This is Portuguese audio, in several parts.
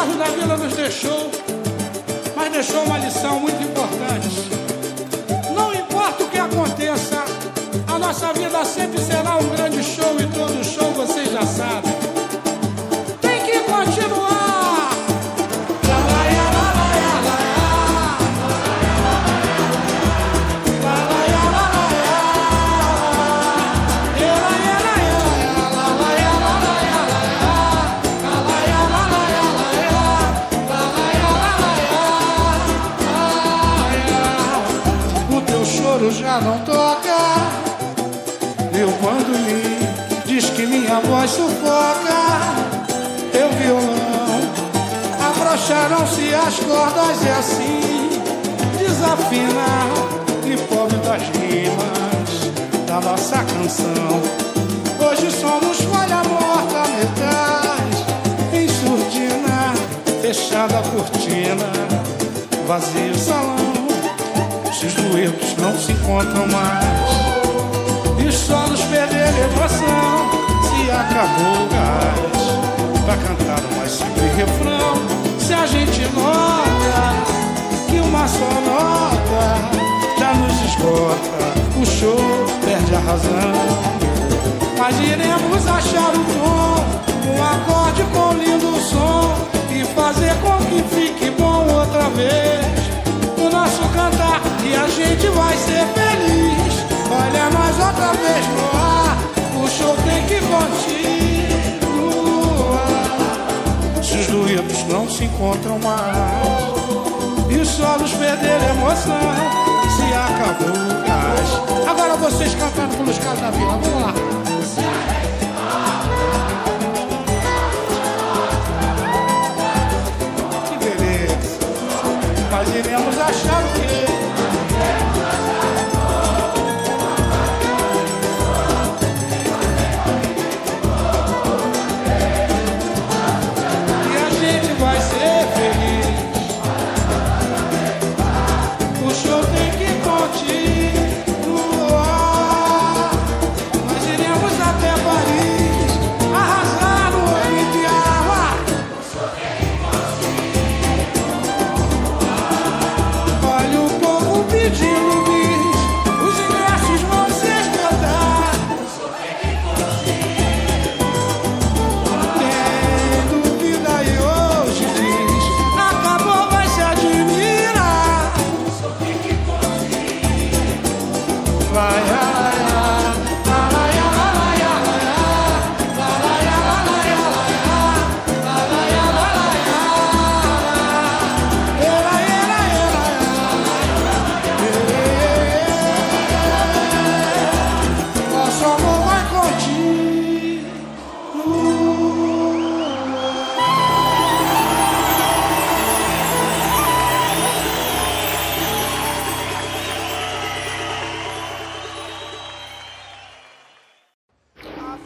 Carlos da Vila nos deixou, mas deixou uma lição muito importante. Não importa o que aconteça, a nossa vida sempre será um grande já não toca. Meu bandolim diz que minha voz sufoca. Teu violão afrouxaram-se as cordas e assim desafina e pobre das rimas da nossa canção. Hoje somos folha morta, metais em surdina, fechada a cortina, vazio salão. Se os duetos não se encontram mais. E só nos perder a emoção Se acabou o gás. Pra cantar um mais simples refrão Se a gente nota Que uma só nota Já nos esgota O show perde a razão. Mas iremos achar o tom Um acorde com lindo som E fazer com que fique bom outra vez cantar e a gente vai ser feliz. Olha nós outra vez no ar, o show tem que continuar. Se os duetos não se encontram mais e os solos perderam emoção, se acabou o gás. Agora vocês cantando pelos caras da vila, vamos lá. Que beleza. Mas iremos achar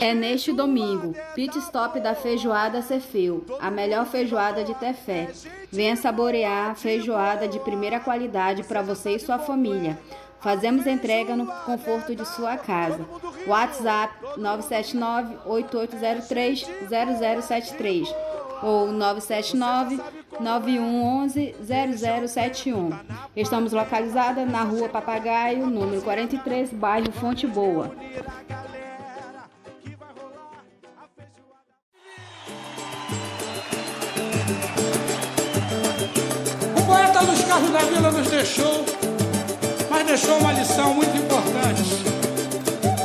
É neste domingo, pit stop da feijoada Cefeu, a melhor feijoada de Tefé. Venha saborear a feijoada de primeira qualidade para você e sua família. Fazemos entrega no conforto de sua casa. WhatsApp 979-8803-0073 ou 979-9111-0071. Estamos localizadas na Rua Papagaio, número 43, bairro Fonte Boa. Carlos da Vila nos deixou, mas deixou uma lição muito importante.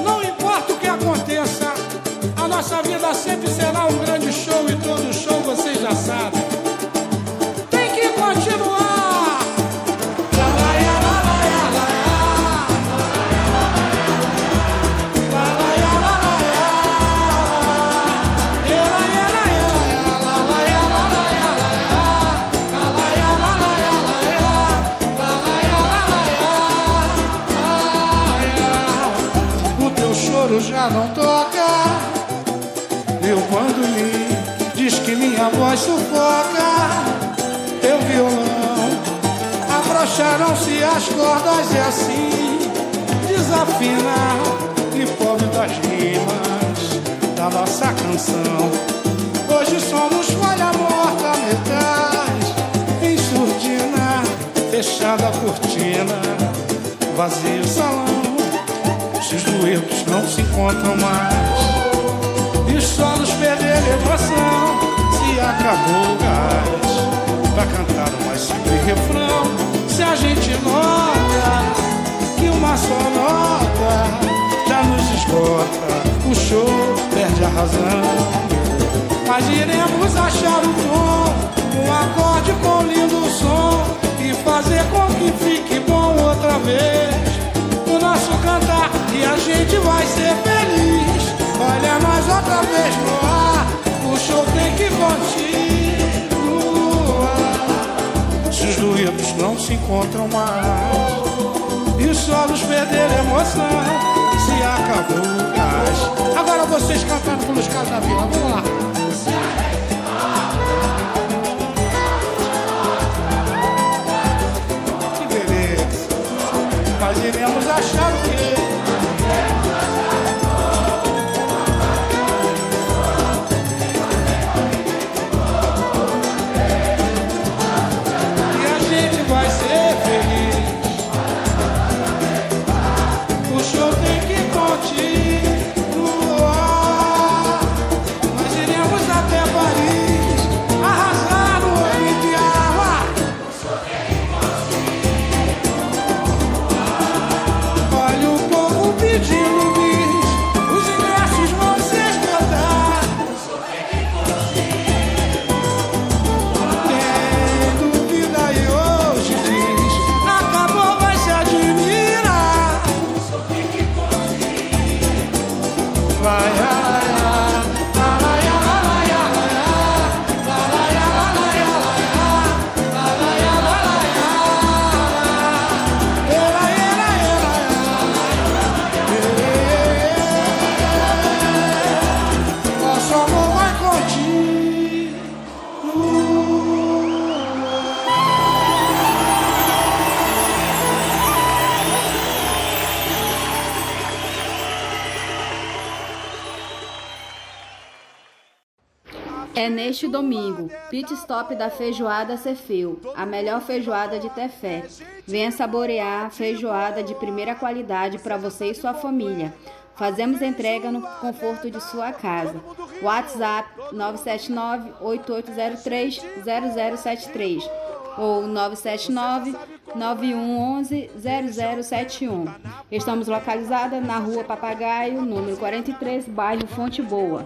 Não importa o que aconteça, a nossa vida sempre será um grande não toca. Eu quando li, diz que minha voz sufoca. Teu violão, abrocharam-se as cordas e assim desafina e pobre das rimas da nossa canção. Hoje somos falha morta, metais em surdina, fechada a cortina, vazio salão. Se os duetos não se encontram mais, e os solos perderam emoção, se acabou o gás pra cantar um mais simples refrão. Se a gente nota que uma só nota já nos esgota, o show perde a razão. Mas iremos achar o tom, um acorde com lindo som e fazer com que fique bom outra vez. O nosso cantar e a gente vai ser feliz. Olha nós outra vez no ar, o show tem que continuar. Se os duetos não se encontram mais e os solos perderam emoção, se acabou o gás. Agora vocês cantando pelos caras da vila, vamos lá. Iremos achar o quê? É neste domingo, pit stop da feijoada Cefeu, a melhor feijoada de Tefé. Venha saborear a feijoada de primeira qualidade para você e sua família. Fazemos entrega no conforto de sua casa. WhatsApp 979-8803-0073 ou 979-9111-0071. Estamos localizados na Rua Papagaio, número 43, bairro Fonte Boa.